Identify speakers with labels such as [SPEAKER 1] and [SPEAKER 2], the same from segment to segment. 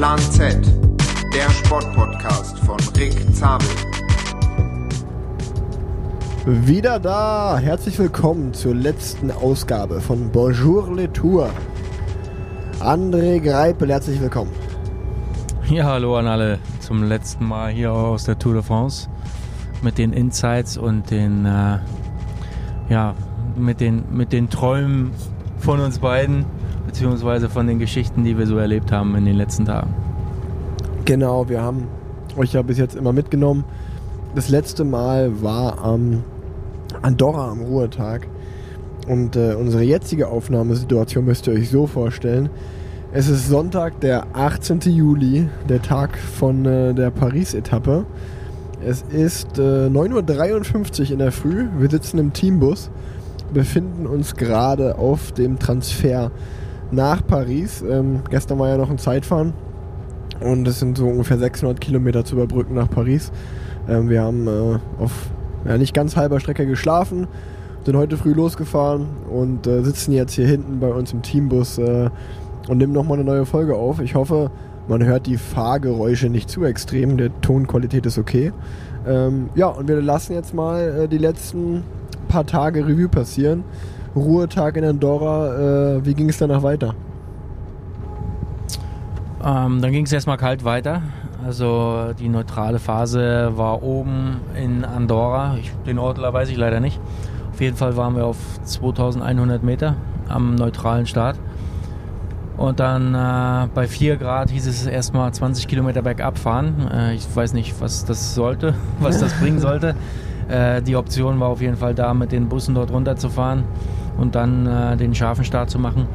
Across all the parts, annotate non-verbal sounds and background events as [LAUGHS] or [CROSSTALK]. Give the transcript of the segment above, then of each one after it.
[SPEAKER 1] Plan Z, der Sportpodcast von Rick Zabel.
[SPEAKER 2] Wieder da! Herzlich willkommen zur letzten Ausgabe von Bonjour les Tours. André Greipel, herzlich willkommen.
[SPEAKER 3] Ja, hallo an alle zum letzten Mal hier aus der Tour de France mit den Insights und den, äh, ja, mit den, mit den Träumen von uns beiden, beziehungsweise von den Geschichten, die wir so erlebt haben in den letzten Tagen.
[SPEAKER 2] Genau, wir haben euch ja bis jetzt immer mitgenommen. Das letzte Mal war am Andorra am Ruhetag. Und äh, unsere jetzige Aufnahmesituation müsst ihr euch so vorstellen. Es ist Sonntag, der 18. Juli, der Tag von äh, der Paris-Etappe. Es ist äh, 9.53 Uhr in der Früh. Wir sitzen im Teambus, befinden uns gerade auf dem Transfer nach Paris. Ähm, gestern war ja noch ein Zeitfahren und es sind so ungefähr 600 Kilometer zu überbrücken nach Paris. Ähm, wir haben äh, auf ja, nicht ganz halber Strecke geschlafen, sind heute früh losgefahren und äh, sitzen jetzt hier hinten bei uns im Teambus äh, und nehmen nochmal eine neue Folge auf. Ich hoffe, man hört die Fahrgeräusche nicht zu extrem, der Tonqualität ist okay. Ähm, ja, und wir lassen jetzt mal äh, die letzten paar Tage Revue passieren. Ruhetag in Andorra, äh, wie ging es danach weiter?
[SPEAKER 3] Ähm, dann ging es erstmal kalt weiter. Also die neutrale Phase war oben in Andorra. Ich, den Ort weiß ich leider nicht. Auf jeden Fall waren wir auf 2100 Meter am neutralen Start. Und dann äh, bei 4 Grad hieß es erstmal 20 Kilometer bergab fahren. Äh, ich weiß nicht, was das sollte, [LAUGHS] was das bringen sollte. [LAUGHS] Äh, die Option war auf jeden Fall da, mit den Bussen dort runterzufahren und dann äh, den scharfen Start zu machen.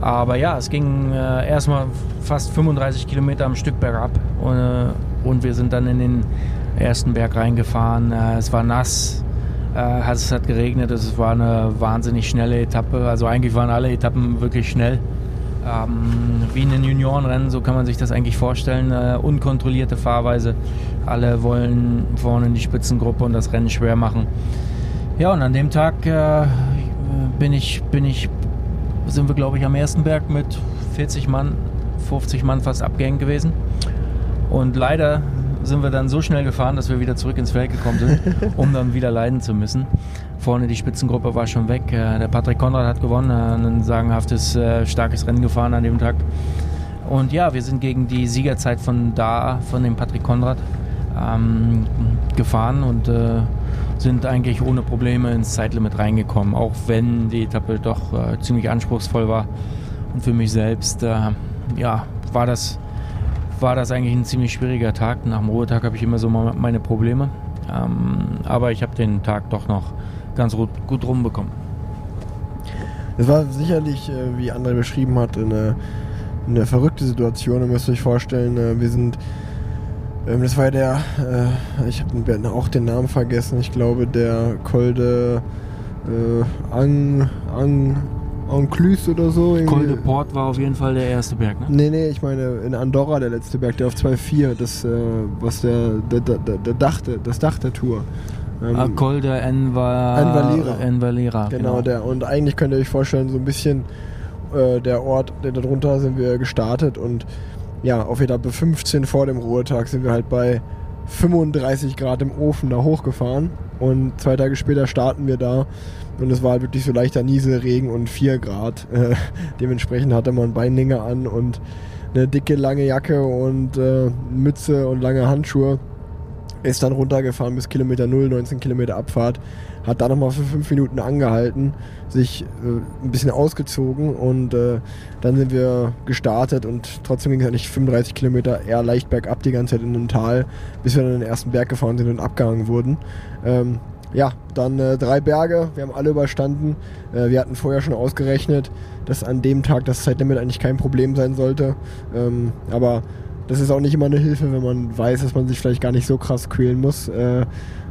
[SPEAKER 3] Aber ja, es ging äh, erstmal fast 35 Kilometer am Stück bergab und, äh, und wir sind dann in den ersten Berg reingefahren. Äh, es war nass, äh, es hat geregnet, es war eine wahnsinnig schnelle Etappe. Also eigentlich waren alle Etappen wirklich schnell. Ähm, wie in den Juniorenrennen, so kann man sich das eigentlich vorstellen. Äh, unkontrollierte Fahrweise. Alle wollen vorne in die Spitzengruppe und das Rennen schwer machen. Ja, und an dem Tag äh, bin ich, bin ich sind wir, glaube ich, am ersten Berg mit 40 Mann, 50 Mann fast abgehängt gewesen. Und leider sind wir dann so schnell gefahren, dass wir wieder zurück ins Feld gekommen sind, [LAUGHS] um dann wieder leiden zu müssen. Vorne die Spitzengruppe war schon weg. Äh, der Patrick Konrad hat gewonnen, äh, ein sagenhaftes, äh, starkes Rennen gefahren an dem Tag. Und ja, wir sind gegen die Siegerzeit von da, von dem Patrick Konrad, ähm, gefahren und äh, sind eigentlich ohne Probleme ins Zeitlimit reingekommen, auch wenn die Etappe doch äh, ziemlich anspruchsvoll war. Und für mich selbst, äh, ja, war das, war das eigentlich ein ziemlich schwieriger Tag. Nach dem Ruhetag habe ich immer so meine Probleme. Ähm, aber ich habe den Tag doch noch ganz gut, gut rumbekommen.
[SPEAKER 2] Es war sicherlich, äh, wie André beschrieben hat, eine, eine verrückte Situation. Ihr müsst euch vorstellen, äh, wir sind ähm, das war der, äh, ich habe auch den Namen vergessen, ich glaube der Kolde äh, Ang, Ang, Anclus oder so.
[SPEAKER 3] Col de Port war auf jeden Fall der erste Berg, ne?
[SPEAKER 2] Nee, nee, ich meine in Andorra der letzte Berg, der auf 2,4, das, äh, was der, der, der, der Dach, das Dach der Tour.
[SPEAKER 3] Ähm, ah, Col de Enva
[SPEAKER 2] Envalera.
[SPEAKER 3] Envalera.
[SPEAKER 2] Genau, genau, der. Und eigentlich könnt ihr euch vorstellen, so ein bisschen äh, der Ort, der darunter sind wir gestartet und ja, auf Etappe 15 vor dem Ruhetag sind wir halt bei 35 Grad im Ofen da hochgefahren und zwei Tage später starten wir da und es war halt wirklich so leichter Nieselregen und 4 Grad. [LAUGHS] Äh, dementsprechend hatte man Beinlinge an und eine dicke lange Jacke und äh, Mütze und lange Handschuhe. Ist dann runtergefahren bis Kilometer 0, 19 Kilometer Abfahrt hat da nochmal für fünf Minuten angehalten, sich äh, ein bisschen ausgezogen und äh, dann sind wir gestartet und trotzdem ging es nicht 35 Kilometer, eher leicht bergab die ganze Zeit in einem Tal, bis wir dann den ersten Berg gefahren sind und abgehangen wurden. Ähm, ja, dann äh, drei Berge, wir haben alle überstanden. Äh, wir hatten vorher schon ausgerechnet, dass an dem Tag das Zeitlimit eigentlich kein Problem sein sollte. Ähm, aber das ist auch nicht immer eine Hilfe, wenn man weiß, dass man sich vielleicht gar nicht so krass quälen muss. Äh,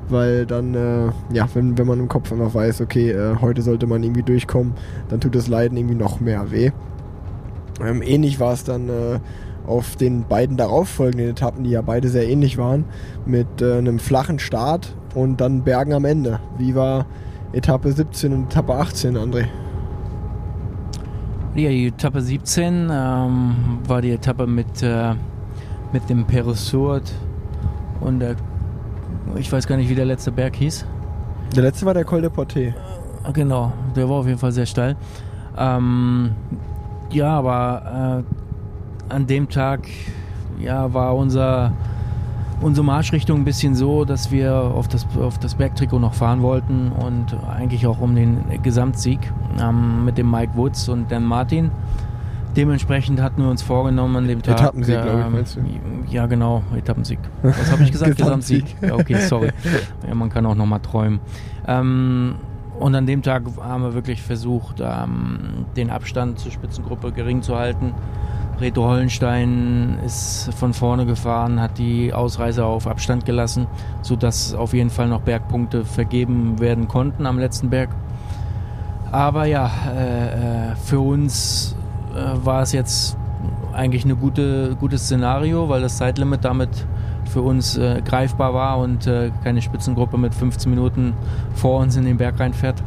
[SPEAKER 2] weil dann, äh, ja, wenn, wenn man im Kopf einfach weiß, okay, äh, heute sollte man irgendwie durchkommen, dann tut das Leiden irgendwie noch mehr weh. Ähm, ähnlich war es dann äh, auf den beiden darauffolgenden Etappen, die ja beide sehr ähnlich waren, mit äh, einem flachen Start und dann Bergen am Ende. Wie war Etappe 17 und Etappe 18, André?
[SPEAKER 3] Ja, die Etappe 17 ähm, war die Etappe mit, äh, mit dem Perusurt und der, ich weiß gar nicht, wie der letzte Berg hieß.
[SPEAKER 2] Der letzte war der Col de Porte.
[SPEAKER 3] Genau, der war auf jeden Fall sehr steil. Ähm, ja, aber äh, an dem Tag ja, war unser, unsere Marschrichtung ein bisschen so, dass wir auf das, auf das Bergtrikot noch fahren wollten und eigentlich auch um den Gesamtsieg ähm, mit dem Mike Woods und Dan Martin. Dementsprechend hatten wir uns vorgenommen an dem Tag.
[SPEAKER 2] Etappensieg, glaube ich, meinst du?
[SPEAKER 3] Ja, genau, Etappensieg. Was habe ich gesagt? [LAUGHS]
[SPEAKER 2] Gesamtsieg.
[SPEAKER 3] Ja, okay, sorry. [LAUGHS] Ja, man kann auch nochmal träumen. Ähm, und an dem Tag haben wir wirklich versucht, ähm, den Abstand zur Spitzengruppe gering zu halten. Reto Hollenstein ist von vorne gefahren, hat die Ausreißer auf Abstand gelassen, sodass auf jeden Fall noch Bergpunkte vergeben werden konnten am letzten Berg. Aber ja, äh, äh für uns äh, war es jetzt eigentlich ein gute, gutes Szenario, weil das Zeitlimit damit für uns äh, greifbar war und äh, keine Spitzengruppe mit 15 Minuten vor uns in den Berg reinfährt.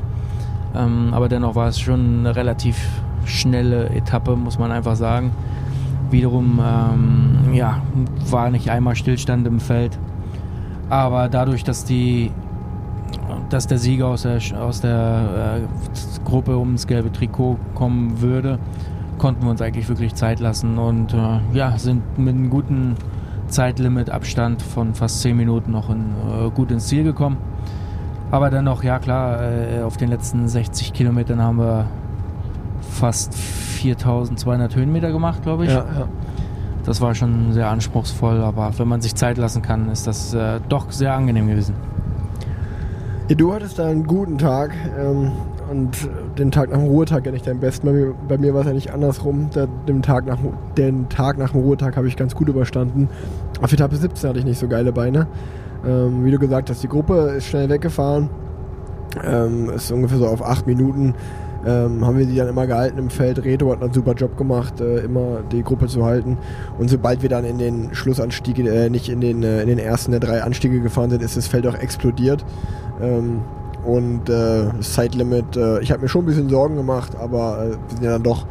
[SPEAKER 3] Ähm, aber dennoch war es schon eine relativ schnelle Etappe, muss man einfach sagen. Wiederum ähm, ja, war nicht einmal Stillstand im Feld. Aber dadurch, dass die dass der Sieger aus der, aus der äh, Gruppe ums gelbe Trikot kommen würde, konnten wir uns eigentlich wirklich Zeit lassen und äh, ja, sind mit einem guten Zeitlimit, Abstand von fast 10 Minuten noch in, äh, gut ins Ziel gekommen. Aber dennoch, ja klar, äh, auf den letzten 60 Kilometern haben wir fast 4200 Höhenmeter gemacht, glaube ich.
[SPEAKER 2] Ja, ja.
[SPEAKER 3] Das war schon sehr anspruchsvoll, aber wenn man sich Zeit lassen kann, ist das äh, doch sehr angenehm gewesen.
[SPEAKER 2] Ja, du hattest da einen guten Tag. Ähm, und den Tag nach dem Ruhetag ja nicht dein besten. Bei mir, bei mir war es ja nicht andersrum. Der, den, Tag nach, den Tag nach dem Ruhetag habe ich ganz gut überstanden. Auf Etappe 17 hatte ich nicht so geile Beine. Ähm, wie du gesagt hast, die Gruppe ist schnell weggefahren. Ähm, ist ungefähr so auf acht Minuten. Ähm, haben wir die dann immer gehalten im Feld. Reto hat einen super Job gemacht, äh, immer die Gruppe zu halten. Und sobald wir dann in den Schlussanstieg, äh, nicht in den, äh, in den ersten der drei Anstiege gefahren sind, ist das Feld auch explodiert. Ähm, und äh, das Zeitlimit, äh, ich habe mir schon ein bisschen Sorgen gemacht, aber äh, wir sind ja dann doch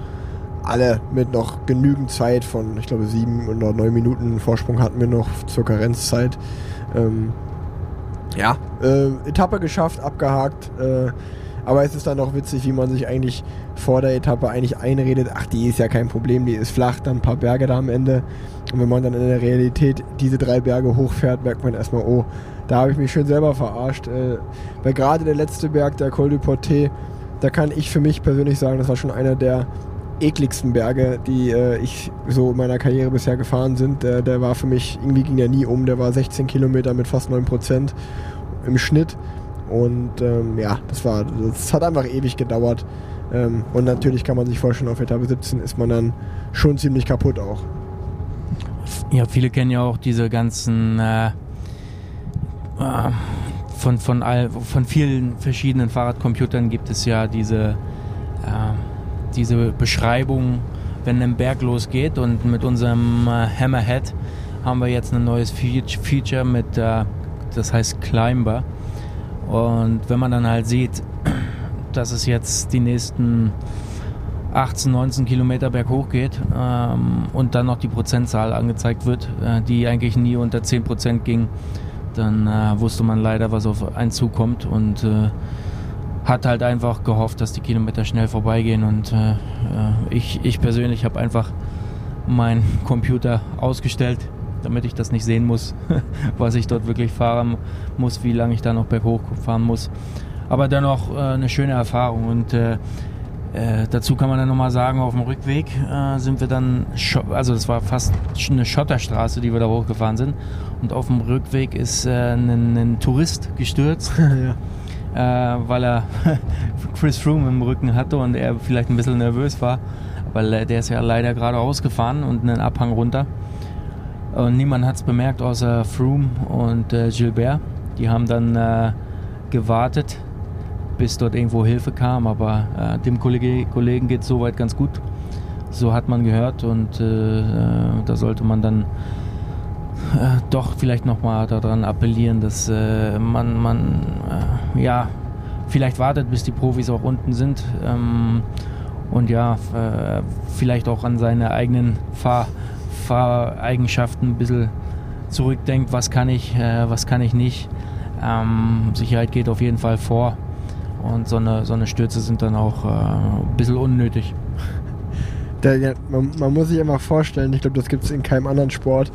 [SPEAKER 2] alle mit noch genügend Zeit von, ich glaube, sieben oder neun Minuten Vorsprung hatten wir noch zur Karenzzeit. Ähm, ja, äh, Etappe geschafft, abgehakt. Aber es ist dann auch witzig, wie man sich eigentlich vor der Etappe eigentlich einredet, ach, die ist ja kein Problem, die ist flach, dann ein paar Berge da am Ende. Und wenn man dann in der Realität diese drei Berge hochfährt, merkt man erstmal, oh, da habe ich mich schön selber verarscht. Äh, weil gerade der letzte Berg, der Col du Porté, da kann ich für mich persönlich sagen, das war schon einer der ekligsten Berge, die äh, ich so in meiner Karriere bisher gefahren sind. Der, der war für mich, irgendwie ging der nie um, der war 16 Kilometer mit fast 9 Prozent im Schnitt. Und ähm, ja, das war, das hat einfach ewig gedauert. Ähm, und natürlich kann man sich vorstellen, auf Etappe 17 ist man dann schon ziemlich kaputt auch.
[SPEAKER 3] Ja, viele kennen ja auch diese ganzen äh, äh, von, von, all, von vielen verschiedenen Fahrradcomputern gibt es ja diese, äh, diese Beschreibung, wenn ein Berg losgeht und mit unserem äh, Hammerhead haben wir jetzt ein neues Feature mit, äh, das heißt Climber und wenn man dann halt sieht, [CLEARS THROAT] dass es jetzt die nächsten 18, 19 Kilometer berghoch geht ähm, und dann noch die Prozentzahl angezeigt wird, äh, die eigentlich nie unter 10 Prozent ging, dann äh, wusste man leider, was auf einen zukommt und äh, hat halt einfach gehofft, dass die Kilometer schnell vorbeigehen und äh, äh, ich, ich persönlich habe einfach meinen [LAUGHS] Computer ausgestellt damit ich das nicht sehen muss, [LAUGHS] was ich dort wirklich fahren muss, wie lange ich da noch berghoch fahren muss. Aber dennoch äh, eine schöne Erfahrung und äh, äh, dazu kann man dann nochmal sagen, auf dem Rückweg äh, sind wir dann, also das war fast eine Schotterstraße, die wir da hochgefahren sind. Und auf dem Rückweg ist äh, ein, ein, Tourist gestürzt, [LAUGHS] ja. äh, weil er [LAUGHS] Chris Froome im Rücken hatte und er vielleicht ein bisschen nervös war. Weil der ist ja leider gerade ausgefahren und einen Abhang runter. Und niemand hat es bemerkt, außer Froome und äh, Gilbert. Die haben dann äh, gewartet, bis dort irgendwo Hilfe kam, aber äh, dem Kollege, Kollegen geht es soweit ganz gut. So hat man gehört und äh, äh, da sollte man dann äh, doch vielleicht nochmal daran appellieren, dass man, man ja, vielleicht wartet, bis die Profis auch unten sind. Ähm, und ja, vielleicht auch an seine eigenen Fahr Fahreigenschaften ein bisschen zurückdenkt, was kann ich, äh, was kann ich nicht. Ähm, Sicherheit geht auf jeden Fall vor und so eine, so eine Stürze sind dann auch äh, ein bisschen unnötig.
[SPEAKER 2] Der, ja, man, man, muss sich einfach vorstellen, ich glaube, das gibt es in keinem anderen Sport.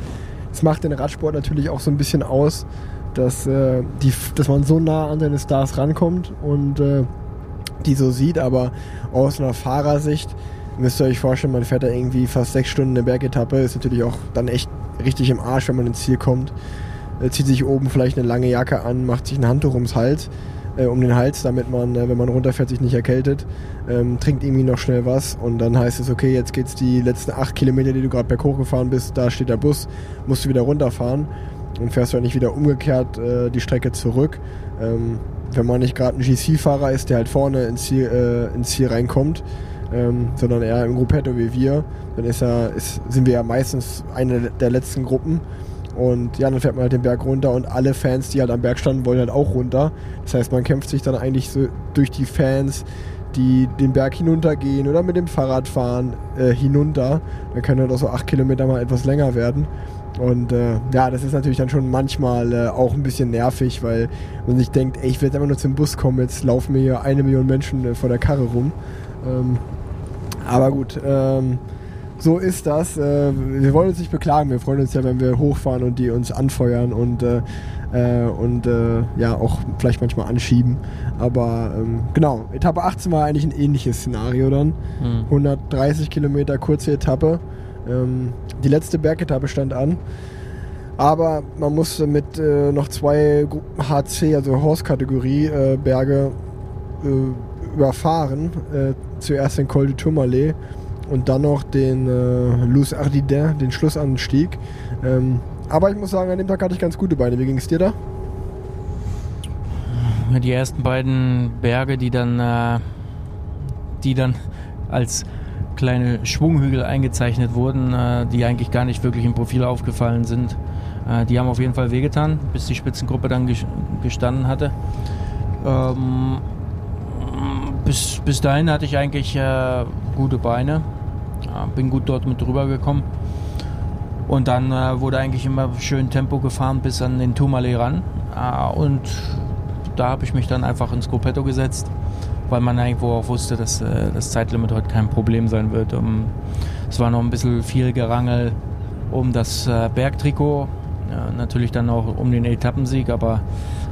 [SPEAKER 2] Es macht den Radsport natürlich auch so ein bisschen aus, dass, äh, die, dass man so nah an seine Stars rankommt und äh, die so sieht, aber aus einer Fahrersicht müsst ihr euch vorstellen, man fährt da irgendwie fast sechs Stunden eine Bergetappe, ist natürlich auch dann echt richtig im Arsch, wenn man ins Ziel kommt. Äh, zieht sich oben vielleicht eine lange Jacke an, macht sich ein Handtuch ums Hals, äh, um den Hals, damit man, äh, wenn man runterfährt, sich nicht erkältet, ähm, trinkt irgendwie noch schnell was und dann heißt es, okay, jetzt geht's die letzten acht Kilometer, die du gerade berghoch gefahren bist, da steht der Bus, musst du wieder runterfahren und fährst du nicht wieder umgekehrt äh, die Strecke zurück. Ähm, wenn man nicht gerade ein GC-Fahrer ist, der halt vorne ins Ziel, äh, ins Ziel reinkommt, ähm, sondern eher im Gruppetto wie wir, dann ist er, ist, sind wir ja meistens eine der letzten Gruppen. Und ja, dann fährt man halt den Berg runter und alle Fans, die halt am Berg standen, wollen halt auch runter. Das heißt, man kämpft sich dann eigentlich so durch die Fans, die den Berg hinuntergehen oder mit dem Fahrrad fahren äh, hinunter. Dann können halt auch so acht Kilometer mal etwas länger werden. Und äh, ja, das ist natürlich dann schon manchmal äh, auch ein bisschen nervig, weil man sich denkt, ey, ich will jetzt einfach nur zum Bus kommen, jetzt laufen mir hier eine Million Menschen äh, vor der Karre rum. Ähm, aber gut, ähm, so ist das. Äh, wir wollen uns nicht beklagen. Wir freuen uns ja, wenn wir hochfahren und die uns anfeuern und, äh, äh und äh, ja auch vielleicht manchmal anschieben. Aber ähm, genau, Etappe 18 war eigentlich ein ähnliches Szenario dann. Mhm. 130 Kilometer kurze Etappe. Ähm, die letzte Bergetappe stand an. Aber man musste mit äh, noch zwei HC, also Horse-Kategorie äh, Berge überfahren. Äh, zuerst den Col du Tourmalet und dann noch den äh, Luz Ardiden, den Schlussanstieg. Ähm, aber ich muss sagen, an dem Tag hatte ich ganz gute Beine. Wie ging es dir da?
[SPEAKER 3] Die ersten beiden Berge, die dann, äh, die dann als kleine Schwunghügel eingezeichnet wurden, äh, die eigentlich gar nicht wirklich im Profil aufgefallen sind. Äh, die haben auf jeden Fall wehgetan, bis die Spitzengruppe dann gestanden hatte. Ähm, bis, bis dahin hatte ich eigentlich äh, gute Beine, bin gut dort mit drüber gekommen. Und dann äh, wurde eigentlich immer schön Tempo gefahren bis an den Tourmalet ran. Äh, und da habe ich mich dann einfach ins Gruppetto gesetzt weil man irgendwo auch wusste, dass äh, das Zeitlimit heute kein Problem sein wird. Um, es war noch ein bisschen viel Gerangel um das äh, Bergtrikot, ja, natürlich dann auch um den Etappensieg, aber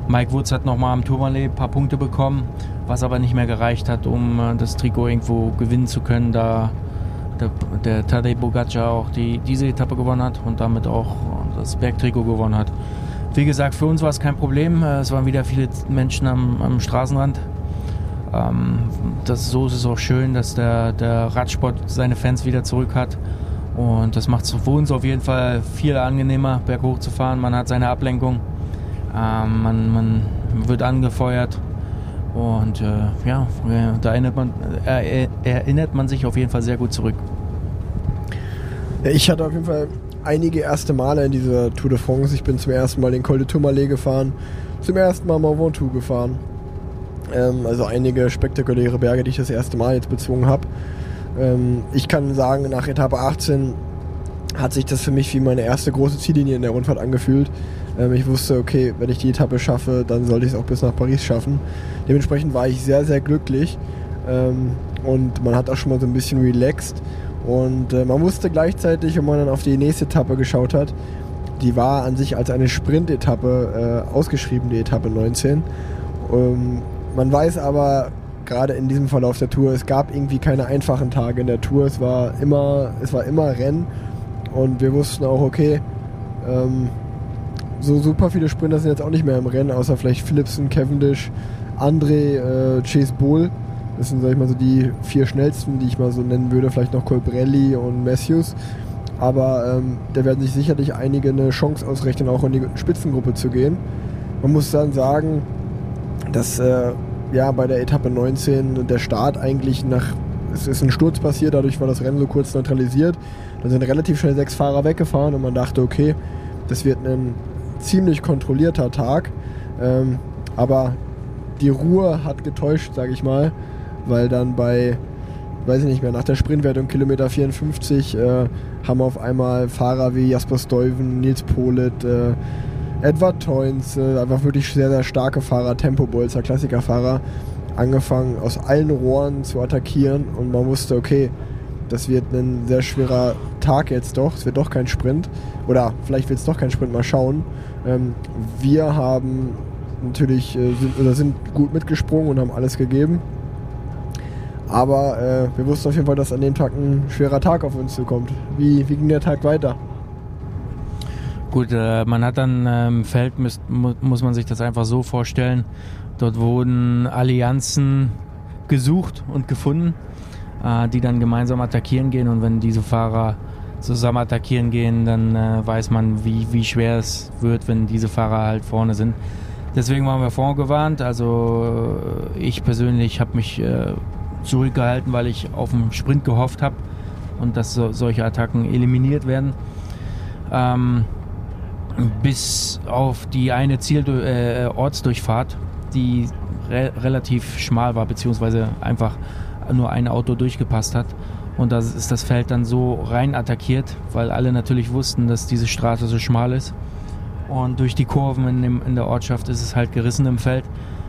[SPEAKER 3] Mike Woods hat nochmal am Tourmalet ein paar Punkte bekommen, was aber nicht mehr gereicht hat, um äh, das Trikot irgendwo gewinnen zu können, da der, der Tadej Bogacar auch die, diese Etappe gewonnen hat und damit auch das Bergtrikot gewonnen hat. Wie gesagt, für uns war es kein Problem. Äh, es waren wieder viele Menschen am, am Straßenrand ähm, das, so ist es auch schön, dass der, der Radsport seine Fans wieder zurück hat. Und das macht es für uns auf jeden Fall viel angenehmer, berghoch zu fahren. Man hat seine Ablenkung, ähm, man, man wird angefeuert. Und äh, ja, da erinnert man, äh, erinnert man sich auf jeden Fall sehr gut zurück.
[SPEAKER 2] Ich hatte auf jeden Fall einige erste Male in dieser Tour de France. Ich bin zum ersten Mal den Col de Tourmalet gefahren, zum ersten Mal Mont Ventoux gefahren. Ähm, also einige spektakuläre Berge, die ich das erste Mal jetzt bezwungen habe. Ähm, ich kann sagen, nach Etappe 18 hat sich das für mich wie meine erste große Ziellinie in der Rundfahrt angefühlt. Ähm, ich wusste, okay, wenn ich die Etappe schaffe, dann sollte ich es auch bis nach Paris schaffen. Dementsprechend war ich sehr, sehr glücklich. Ähm, und man hat auch schon mal so ein bisschen relaxed. Und äh, man wusste gleichzeitig, wenn man dann auf die nächste Etappe geschaut hat, die war an sich als eine Sprint-Etappe äh, ausgeschrieben, die Etappe 19. Ähm, man weiß aber gerade in diesem Verlauf der Tour, es gab irgendwie keine einfachen Tage in der Tour. Es war immer, es war immer Rennen und wir wussten auch, okay, ähm, so super viele Sprinter sind jetzt auch nicht mehr im Rennen, außer vielleicht Philipsen, Cavendish, André, äh, Chase Bull. Das sind, sag ich mal, so die vier schnellsten, die ich mal so nennen würde. Vielleicht noch Colbrelli und Matthews. Aber ähm, da werden sich sicherlich einige eine Chance ausrechnen, auch in die Spitzengruppe zu gehen. Man muss dann sagen, dass äh, ja bei der Etappe 19 der Start eigentlich nach es ist ein Sturz passiert, dadurch war das Rennen so kurz neutralisiert. Dann sind relativ schnell sechs Fahrer weggefahren und man dachte, okay, das wird ein ziemlich kontrollierter Tag. Ähm, aber die Ruhe hat getäuscht, sage ich mal, weil dann bei weiß ich nicht mehr, nach der Sprintwertung Kilometer 54 äh, haben auf einmal Fahrer wie Jasper Stuyven, Nils Polit, äh, Edward Toyns, äh, einfach wirklich sehr, sehr starke Fahrer, Tempo-Bolzer, Klassikerfahrer, angefangen aus allen Rohren zu attackieren und man wusste, okay, das wird ein sehr schwerer Tag jetzt doch, es wird doch kein Sprint oder vielleicht wird es doch kein Sprint, mal schauen. Ähm, wir haben natürlich äh, sind, oder sind gut mitgesprungen und haben alles gegeben. Aber äh, wir wussten auf jeden Fall, dass an dem Tag ein schwerer Tag auf uns zukommt. Wie, wie ging der Tag weiter?
[SPEAKER 3] Gut, äh, man hat dann im Feld, müsst, mu muss man sich das einfach so vorstellen, dort wurden Allianzen gesucht und gefunden, äh, die dann gemeinsam attackieren gehen und wenn diese Fahrer zusammen attackieren gehen, dann äh, weiß man, wie, wie schwer es wird, wenn diese Fahrer halt vorne sind. Deswegen waren wir vorgewarnt. Also äh, ich persönlich habe mich äh, zurückgehalten, weil ich auf den Sprint gehofft habe und dass so, solche Attacken eliminiert werden. Ähm, bis auf die eine Ziel äh, Ortsdurchfahrt, die re relativ schmal war, beziehungsweise einfach nur ein Auto durchgepasst hat. Und da ist das Feld dann so rein attackiert, weil alle natürlich wussten, dass diese Straße so schmal ist. Und durch die Kurven in, dem, in der Ortschaft ist es halt gerissen im Feld.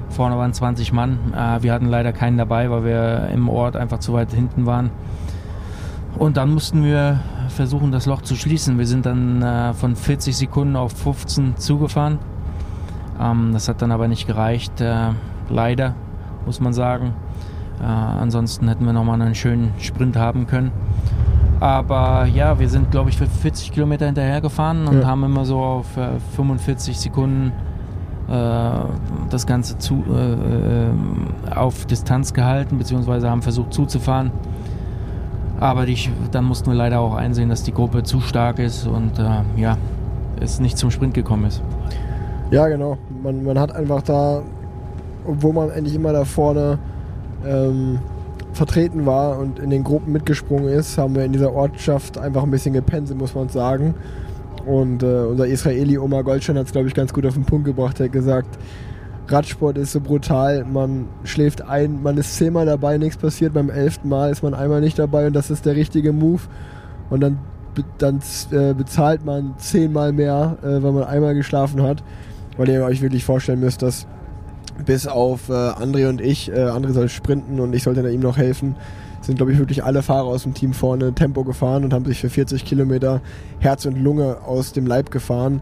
[SPEAKER 3] Vorne waren 20 Mann. Äh, wir hatten leider keinen dabei, weil wir im Ort einfach zu weit hinten waren. Und dann mussten wir versuchen, das Loch zu schließen. Wir sind dann äh, von 40 Sekunden auf 15 zugefahren. Ähm, das hat dann aber nicht gereicht. Äh, leider, muss man sagen. Äh, ansonsten hätten wir nochmal einen schönen Sprint haben können. Aber ja, wir sind, glaube ich, für 40 Kilometer hinterher gefahren und ja. haben immer so auf 45 Sekunden äh, das Ganze zu, äh, äh, auf Distanz gehalten, beziehungsweise haben versucht zuzufahren. Aber die, dann mussten wir leider auch einsehen, dass die Gruppe zu stark ist und äh, ja, es nicht zum Sprint gekommen ist.
[SPEAKER 2] Ja, genau. Man, man hat einfach da, obwohl man eigentlich immer da vorne ähm, vertreten war und in den Gruppen mitgesprungen ist, haben wir in dieser Ortschaft einfach ein bisschen gepennt, muss man sagen. Und äh, unser Israeli Omar Goldstein hat es, glaube ich, ganz gut auf den Punkt gebracht. Er hat gesagt, Radsport ist so brutal, man schläft ein, man ist zehnmal dabei, nichts passiert, beim elften Mal ist man einmal nicht dabei und das ist der richtige Move. Und dann, dann äh, bezahlt man zehnmal mehr, äh, weil man einmal geschlafen hat. Weil ihr euch wirklich vorstellen müsst, dass bis auf äh, André und ich, äh, André soll sprinten und ich sollte ihm noch helfen, sind, glaube ich, wirklich alle Fahrer aus dem Team vorne Tempo gefahren und haben sich für 40 Kilometer Herz und Lunge aus dem Leib gefahren,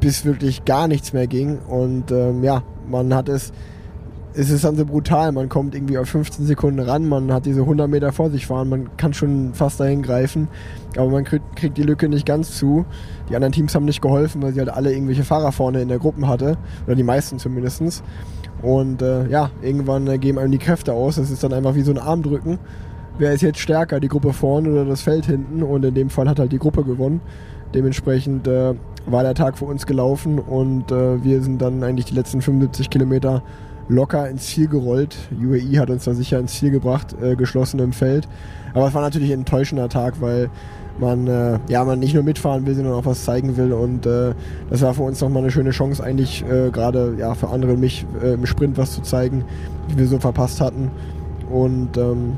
[SPEAKER 2] bis wirklich gar nichts mehr ging. Und ähm, ja, man hat es, es ist dann so brutal, man kommt irgendwie auf 15 Sekunden ran, man hat diese 100 Meter vor sich fahren, man kann schon fast dahin greifen, aber man kriegt, kriegt die Lücke nicht ganz zu. Die anderen Teams haben nicht geholfen, weil sie halt alle irgendwelche Fahrer vorne in der Gruppe hatte, oder die meisten zumindest. Und äh, ja, irgendwann äh, geben einem die Kräfte aus. Es ist dann einfach wie so ein Armdrücken wer ist jetzt stärker, die Gruppe vorne oder das Feld hinten. Und in dem Fall hat halt die Gruppe gewonnen. Dementsprechend äh, war der Tag für uns gelaufen und äh, wir sind dann eigentlich die letzten 75 Kilometer locker ins Ziel gerollt. UAE hat uns da sicher ins Ziel gebracht, äh, geschlossen im Feld. Aber es war natürlich ein enttäuschender Tag, weil man äh, ja man nicht nur mitfahren will, sondern auch was zeigen will und äh, das war für uns nochmal eine schöne Chance eigentlich äh, gerade ja für andere und mich äh, im Sprint was zu zeigen, wie wir so verpasst hatten und ähm,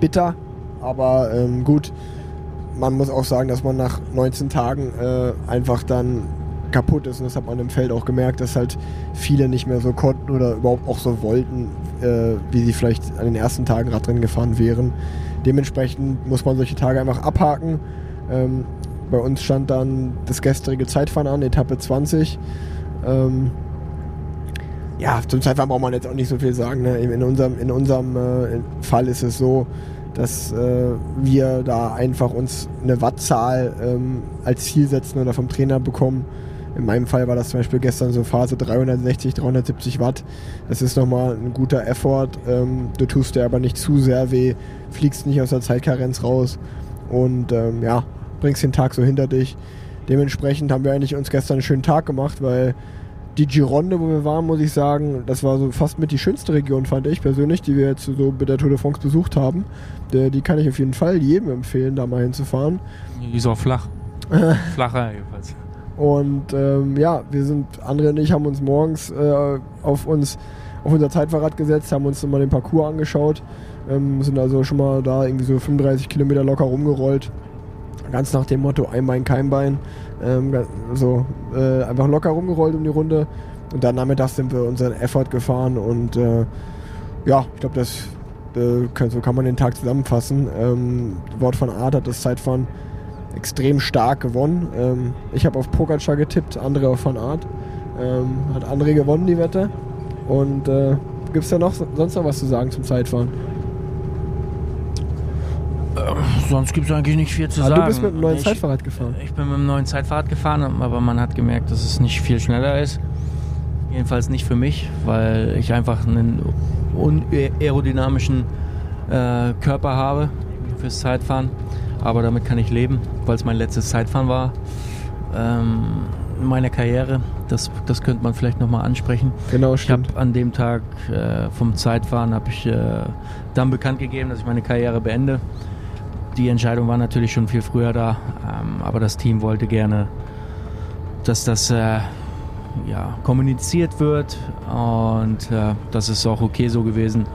[SPEAKER 2] bitter, aber ähm, gut. Man muss auch sagen, dass man nach 19 Tagen äh, einfach dann kaputt ist und das hat man im Feld auch gemerkt, dass halt viele nicht mehr so konnten oder überhaupt auch so wollten, äh, wie sie vielleicht an den ersten Tagen Radrennen gefahren wären. Dementsprechend muss man solche Tage einfach abhaken. Ähm, bei uns stand dann das gestrige Zeitfahren an, Etappe 20. Ähm, ja, zum Zeitfahren braucht man jetzt auch nicht so viel sagen. Ne? In unserem, in unserem äh, Fall ist es so, dass äh, wir da einfach uns eine Wattzahl ähm, als Ziel setzen oder vom Trainer bekommen. In meinem Fall war das zum Beispiel gestern so Phase 360, 370 Watt. Das ist nochmal ein guter Effort. Ähm, du tust dir aber nicht zu sehr weh, fliegst nicht aus der Zeitkarenz raus und ähm, ja, bringst den Tag so hinter dich. Dementsprechend haben wir eigentlich uns gestern einen schönen Tag gemacht, weil die Gironde, wo wir waren, muss ich sagen, das war so fast mit die schönste Region, fand ich persönlich, die wir jetzt so mit der Tour de France besucht haben. Die, die kann ich auf jeden Fall jedem empfehlen, da mal hinzufahren.
[SPEAKER 3] Die ist auch flach. [LAUGHS] Flacher jedenfalls.
[SPEAKER 2] Und ähm, ja, wir sind, André und ich haben uns morgens äh, auf uns auf unser Zeitfahrrad gesetzt, haben uns mal den Parcours angeschaut, ähm, sind also schon mal da irgendwie so 35 Kilometer locker rumgerollt. Ganz nach dem Motto ein Bein, kein Bein. Ähm, so äh, einfach locker rumgerollt um die Runde. Und dann nachmittags sind wir unseren Effort gefahren und äh, ja, ich glaube, das äh, kann, so kann man den Tag zusammenfassen. Ähm, Wort von Art hat das Zeitfahren extrem stark gewonnen. Ähm, ich habe auf Pogacar getippt, andere auf Van Art. Ähm, hat André gewonnen, die Wette. Und äh, gibt es da noch sonst noch was zu sagen zum Zeitfahren?
[SPEAKER 3] Äh, sonst gibt es eigentlich nicht viel zu
[SPEAKER 2] Aber
[SPEAKER 3] sagen.
[SPEAKER 2] du bist mit einem neuen
[SPEAKER 3] ich,
[SPEAKER 2] Zeitfahrrad gefahren.
[SPEAKER 3] Ich bin mit einem neuen Zeitfahrrad gefahren, aber man hat gemerkt, dass es nicht viel schneller ist. Jedenfalls nicht für mich, weil ich einfach einen aerodynamischen äh, Körper habe fürs Zeitfahren. Aber damit kann ich leben, weil es mein letztes Zeitfahren war ähm, in meiner Karriere. Das, das könnte man vielleicht nochmal ansprechen.
[SPEAKER 2] Genau,
[SPEAKER 3] Ich habe an dem Tag äh, vom Zeitfahren habe ich äh, dann bekannt gegeben, dass ich meine Karriere beende. Die Entscheidung war natürlich schon viel früher da, ähm, aber das Team wollte gerne, dass das äh, ja, kommuniziert wird und äh, das ist auch okay so gewesen.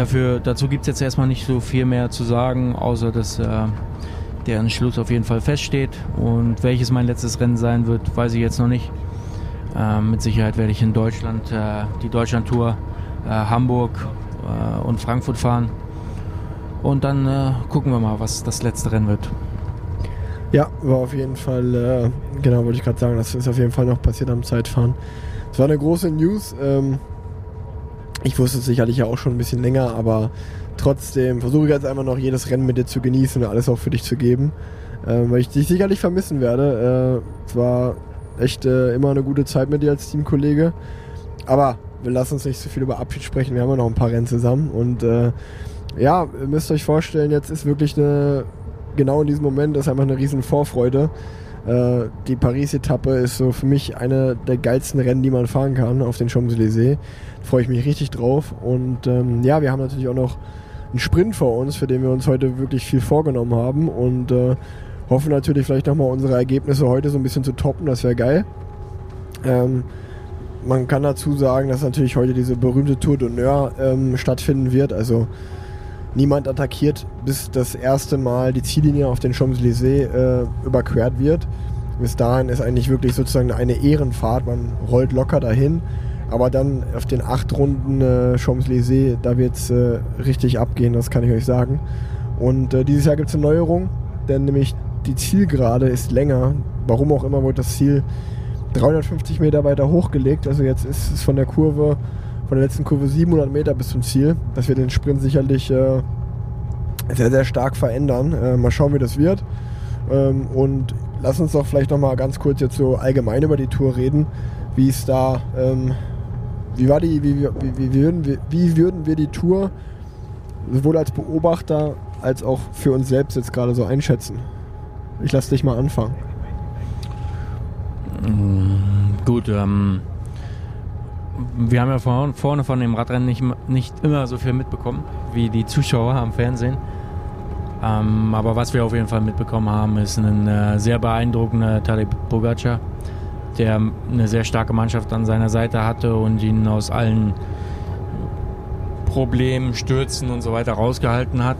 [SPEAKER 3] Dafür, dazu gibt es jetzt erstmal nicht so viel mehr zu sagen, außer dass äh, der Entschluss auf jeden Fall feststeht und welches mein letztes Rennen sein wird, weiß ich jetzt noch nicht. Ähm, mit Sicherheit werde ich in Deutschland äh, die Deutschlandtour äh, Hamburg äh, und Frankfurt fahren. Und dann äh, gucken wir mal, was das letzte Rennen wird.
[SPEAKER 2] Ja, war auf jeden Fall, äh, genau, wollte ich gerade sagen, das ist auf jeden Fall noch passiert am Zeitfahren. Es war eine große News. Ähm, ich wusste es sicherlich ja auch schon ein bisschen länger, aber trotzdem versuche ich jetzt einfach noch jedes Rennen mit dir zu genießen und alles auch für dich zu geben, ähm, weil ich dich sicherlich vermissen werde. Äh, es war echt äh, immer eine gute Zeit mit dir als Teamkollege, aber wir lassen uns nicht so viel über Abschied sprechen. Wir haben ja noch ein paar Rennen zusammen und äh, ja, ihr müsst euch vorstellen, jetzt ist wirklich eine, genau in diesem Moment ist einfach eine riesen Vorfreude. Äh, die Paris-Etappe ist so für mich eine der geilsten Rennen, die man fahren kann auf den Champs-Élysées. Freue ich mich richtig drauf. Und ähm, ja, wir haben natürlich auch noch einen Sprint vor uns, für den wir uns heute wirklich viel vorgenommen haben und äh, hoffen natürlich vielleicht nochmal unsere Ergebnisse heute so ein bisschen zu toppen. Das wäre geil. Ähm, man kann dazu sagen, dass natürlich heute diese berühmte Tour d'Honneur ähm, stattfinden wird. Also niemand attackiert, bis das erste Mal die Ziellinie auf den Champs-Élysées äh, überquert wird. Bis dahin ist eigentlich wirklich sozusagen eine Ehrenfahrt. Man rollt locker dahin. Aber dann auf den acht Runden äh, Champs-Élysées, da wird es äh, richtig abgehen, das kann ich euch sagen. Und äh, dieses Jahr gibt es eine Neuerung, denn nämlich die Zielgerade ist länger. Warum auch immer wurde das Ziel 350 Meter weiter hochgelegt. Also jetzt ist es von der Kurve von der letzten Kurve 700 Meter bis zum Ziel. Das wird den Sprint sicherlich äh, sehr, sehr stark verändern. Äh, mal schauen, wie das wird. Ähm, und lass uns doch vielleicht nochmal ganz kurz jetzt so allgemein über die Tour reden. Wie ist da, ähm, wie war die, wie, wie, wie, würden wir, wie würden wir die Tour sowohl als Beobachter als auch für uns selbst jetzt gerade so einschätzen? Ich lasse dich mal anfangen.
[SPEAKER 3] Mm, gut, ähm, wir haben ja vorne, vorne von dem Radrennen nicht, nicht immer so viel mitbekommen wie die Zuschauer am Fernsehen. Ähm, aber was wir auf jeden Fall mitbekommen haben, ist ein äh, sehr beeindruckender Tadej Pogacar, der eine sehr starke Mannschaft an seiner Seite hatte und ihn aus allen Problemen, Stürzen und so weiter rausgehalten hat.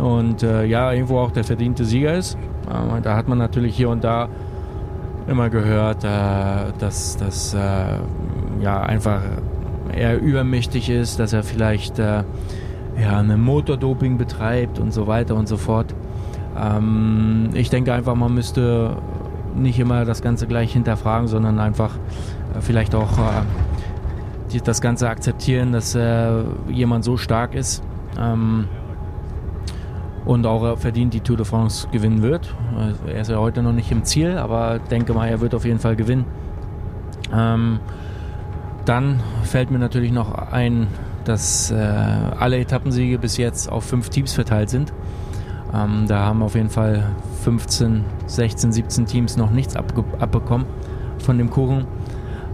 [SPEAKER 3] Und äh, ja, irgendwo auch der verdiente Sieger ist. Äh, da hat man natürlich hier und da immer gehört, äh, dass, dass äh, ja, einfach er übermächtig ist, dass er vielleicht äh, ja, eine Motordoping betreibt und so weiter und so fort. Ähm, ich denke einfach, man müsste nicht immer das Ganze gleich hinterfragen, sondern einfach äh, vielleicht auch äh, die, das Ganze akzeptieren, dass äh, jemand so stark ist ähm, und auch verdient die Tour de France gewinnen wird. Also er ist ja heute noch nicht im Ziel, aber denke mal, er wird auf jeden Fall gewinnen. Ähm, dann fällt mir natürlich noch ein, dass äh, alle Etappensiege bis jetzt auf fünf Teams verteilt sind. Ähm, da haben auf jeden Fall 15, 16, 17 Teams noch nichts abbekommen von dem Kuchen.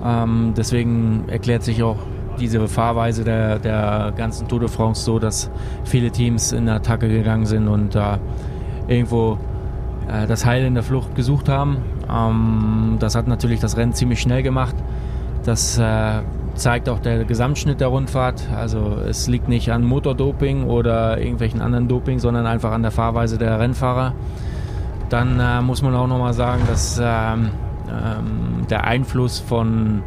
[SPEAKER 3] Ähm, deswegen erklärt sich auch diese Fahrweise der, der ganzen Tour de France so, dass viele Teams in Attacke gegangen sind und äh, irgendwo äh, das Heil in der Flucht gesucht haben. Ähm, das hat natürlich das Rennen ziemlich schnell gemacht. Das äh, zeigt auch der Gesamtschnitt der Rundfahrt. Also es liegt nicht an Motordoping oder irgendwelchen anderen Doping, sondern einfach an der Fahrweise der Rennfahrer. Dann äh, muss man auch nochmal sagen, dass ähm, ähm, der Einfluss von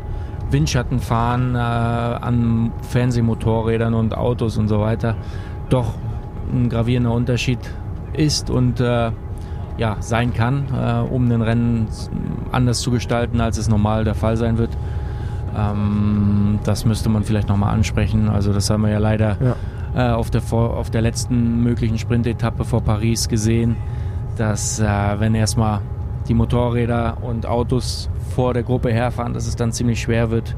[SPEAKER 3] Windschattenfahren äh, an Fernsehmotorrädern und Autos und so weiter doch ein gravierender Unterschied ist und äh, ja, sein kann, um den Rennen anders zu gestalten, als es normal der Fall sein wird. Ähm, das müsste man vielleicht nochmal ansprechen. Also das haben wir ja leider ja. Äh, auf, der, auf der letzten möglichen Sprintetappe vor Paris gesehen, dass äh, wenn erstmal die Motorräder und Autos vor der Gruppe herfahren, dass es dann ziemlich schwer wird,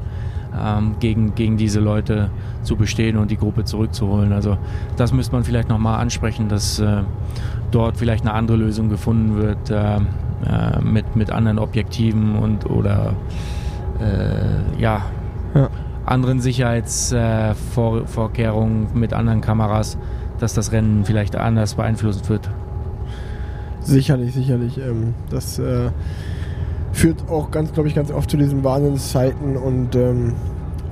[SPEAKER 3] ähm, gegen, gegen diese Leute zu bestehen und die Gruppe zurückzuholen. Also das müsste man vielleicht nochmal ansprechen, dass äh, dort vielleicht eine andere Lösung gefunden wird äh, äh, mit, mit anderen Objektiven und oder äh, ja, ja, anderen Sicherheitsvorkehrungen mit anderen Kameras, dass das Rennen vielleicht anders beeinflusst wird.
[SPEAKER 2] Sicherlich, sicherlich. Ähm, das äh, führt auch ganz, glaube ich, ganz oft zu diesen Wahnsinnszeiten und ähm,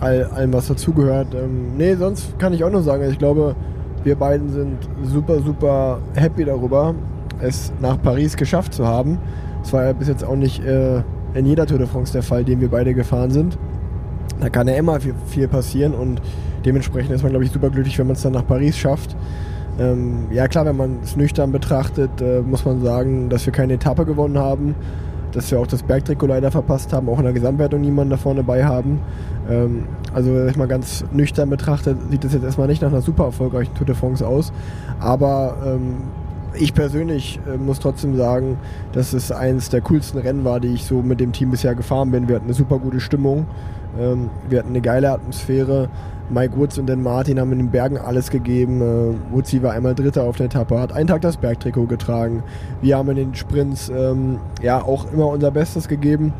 [SPEAKER 2] all, allem, was dazugehört. Ähm, nee, sonst kann ich auch nur sagen, ich glaube, wir beiden sind super, super happy darüber, es nach Paris geschafft zu haben. Es war ja bis jetzt auch nicht äh, in jeder Tour de France der Fall, den wir beide gefahren sind. Da kann ja immer viel, viel passieren und dementsprechend ist man, glaube ich, super glücklich, wenn man es dann nach Paris schafft. Ähm, ja klar, wenn man es nüchtern betrachtet, äh, muss man sagen, dass wir keine Etappe gewonnen haben, dass wir auch das Bergtrikot leider verpasst haben, auch in der Gesamtwertung niemanden da vorne bei haben. Ähm, also wenn ich mal ganz nüchtern betrachtet, sieht das jetzt erstmal nicht nach einer super erfolgreichen Tour de France aus. Aber ähm, ich persönlich äh, muss trotzdem sagen, dass es eines der coolsten Rennen war, die ich so mit dem Team bisher gefahren bin. Wir hatten eine super gute Stimmung, ähm, wir hatten eine geile Atmosphäre. Mike Woods und Dan Martin haben in den Bergen alles gegeben. Äh, Woodsie war einmal Dritter auf der Etappe, hat einen Tag das Bergtrikot getragen. Wir haben in den Sprints ähm, ja auch immer unser Bestes gegeben.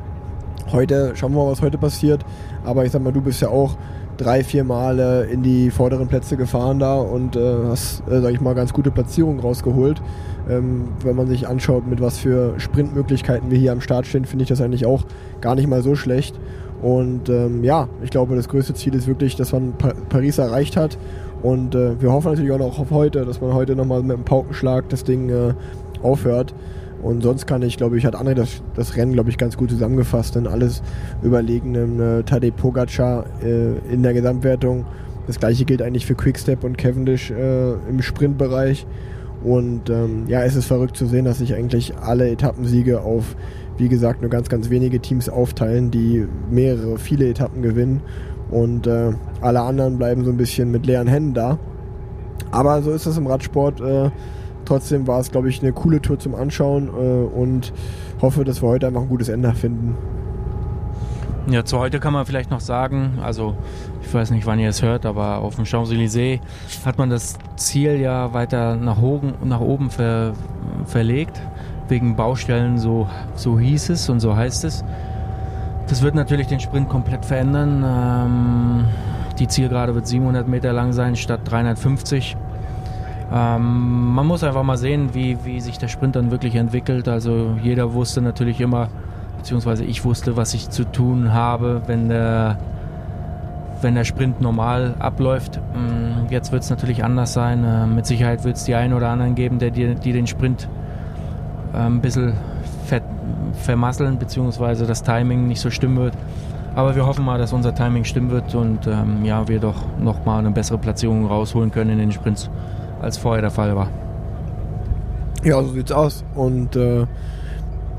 [SPEAKER 2] Heute schauen wir mal, was heute passiert. Aber ich sag mal, du bist ja auch drei, vier Male in die vorderen Plätze gefahren da und äh, hast, äh, sag ich mal, ganz gute Platzierungen rausgeholt. Ähm, wenn man sich anschaut, mit was für Sprintmöglichkeiten wir hier am Start stehen, finde ich das eigentlich auch gar nicht mal so schlecht. Und ähm, ja, ich glaube, das größte Ziel ist wirklich, dass man pa Paris erreicht hat. Und äh, wir hoffen natürlich auch noch auf heute, dass man heute nochmal mit einem Paukenschlag das Ding äh, aufhört. Und sonst kann ich, glaube ich, hat André das, das Rennen, glaube ich, ganz gut zusammengefasst. Denn alles überlegen äh, Tadej Pogacar äh, in der Gesamtwertung. Das gleiche gilt eigentlich für Quickstep und Cavendish äh, im Sprintbereich. Und ähm, ja, es ist verrückt zu sehen, dass sich eigentlich alle Etappensiege auf, wie gesagt, nur ganz, ganz wenige Teams aufteilen, die mehrere, viele Etappen gewinnen. Und äh, alle anderen bleiben so ein bisschen mit leeren Händen da. Aber so ist das im Radsport. Äh, Trotzdem war es, glaube ich, eine coole Tour zum Anschauen äh, und hoffe, dass wir heute einfach ein gutes Ende finden.
[SPEAKER 3] Ja, zu heute kann man vielleicht noch sagen, also ich weiß nicht, wann ihr es hört, aber auf dem Champs-Élysées hat man das Ziel ja weiter nach oben, nach oben ver, verlegt, wegen Baustellen, so, so hieß es und so heißt es. Das wird natürlich den Sprint komplett verändern. Ähm, die Zielgerade wird 700 Meter lang sein statt 350. Ähm, man muss einfach mal sehen, wie, wie sich der Sprint dann wirklich entwickelt. Also jeder wusste natürlich immer, beziehungsweise ich wusste, was ich zu tun habe, wenn der, wenn der Sprint normal abläuft. Mm, jetzt wird es natürlich anders sein. Äh, mit Sicherheit wird es die einen oder anderen geben, der, die, die den Sprint äh, ein bisschen ver vermasseln, beziehungsweise das Timing nicht so stimmen wird. Aber wir hoffen mal, dass unser Timing stimmen wird und ähm, ja, wir doch nochmal eine bessere Platzierung rausholen können in den Sprints als vorher der Fall war.
[SPEAKER 2] Ja, so sieht's aus. Und äh,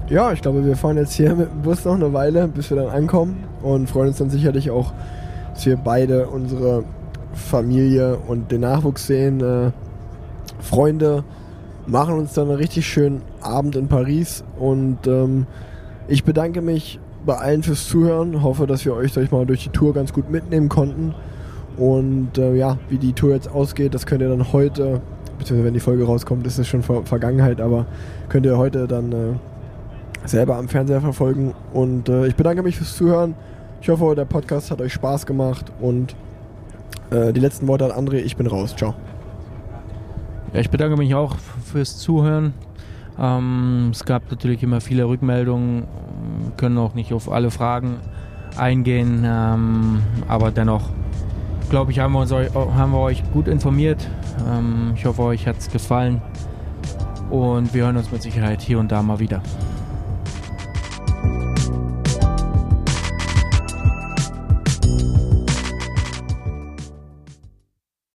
[SPEAKER 2] ja, ich glaube, wir fahren jetzt hier [LAUGHS] mit dem Bus noch eine Weile, bis wir dann ankommen und freuen uns dann sicherlich auch, dass wir beide unsere Familie und den Nachwuchs sehen. Äh, Freunde machen uns dann einen richtig schönen Abend in Paris und ähm, ich bedanke mich bei allen fürs Zuhören. Hoffe, dass wir euch, sag mal, durch die Tour ganz gut mitnehmen konnten. Und äh, ja, wie die Tour jetzt ausgeht, das könnt ihr dann heute, beziehungsweise wenn die Folge rauskommt, ist es schon Ver Vergangenheit, aber könnt ihr heute dann äh, selber am Fernseher verfolgen. Und äh, ich bedanke mich fürs Zuhören. Ich hoffe, der Podcast hat euch Spaß gemacht und äh, die letzten Worte an André. Ich bin raus. Ciao.
[SPEAKER 3] Ja, ich bedanke mich auch fürs Zuhören. Ähm, es gab natürlich immer viele Rückmeldungen, können auch nicht auf alle Fragen eingehen. Ähm, aber dennoch, glaube ich, haben wir, uns, haben wir euch gut informiert. Ähm, ich hoffe, euch hat es gefallen. Und wir hören uns mit Sicherheit hier und da mal wieder.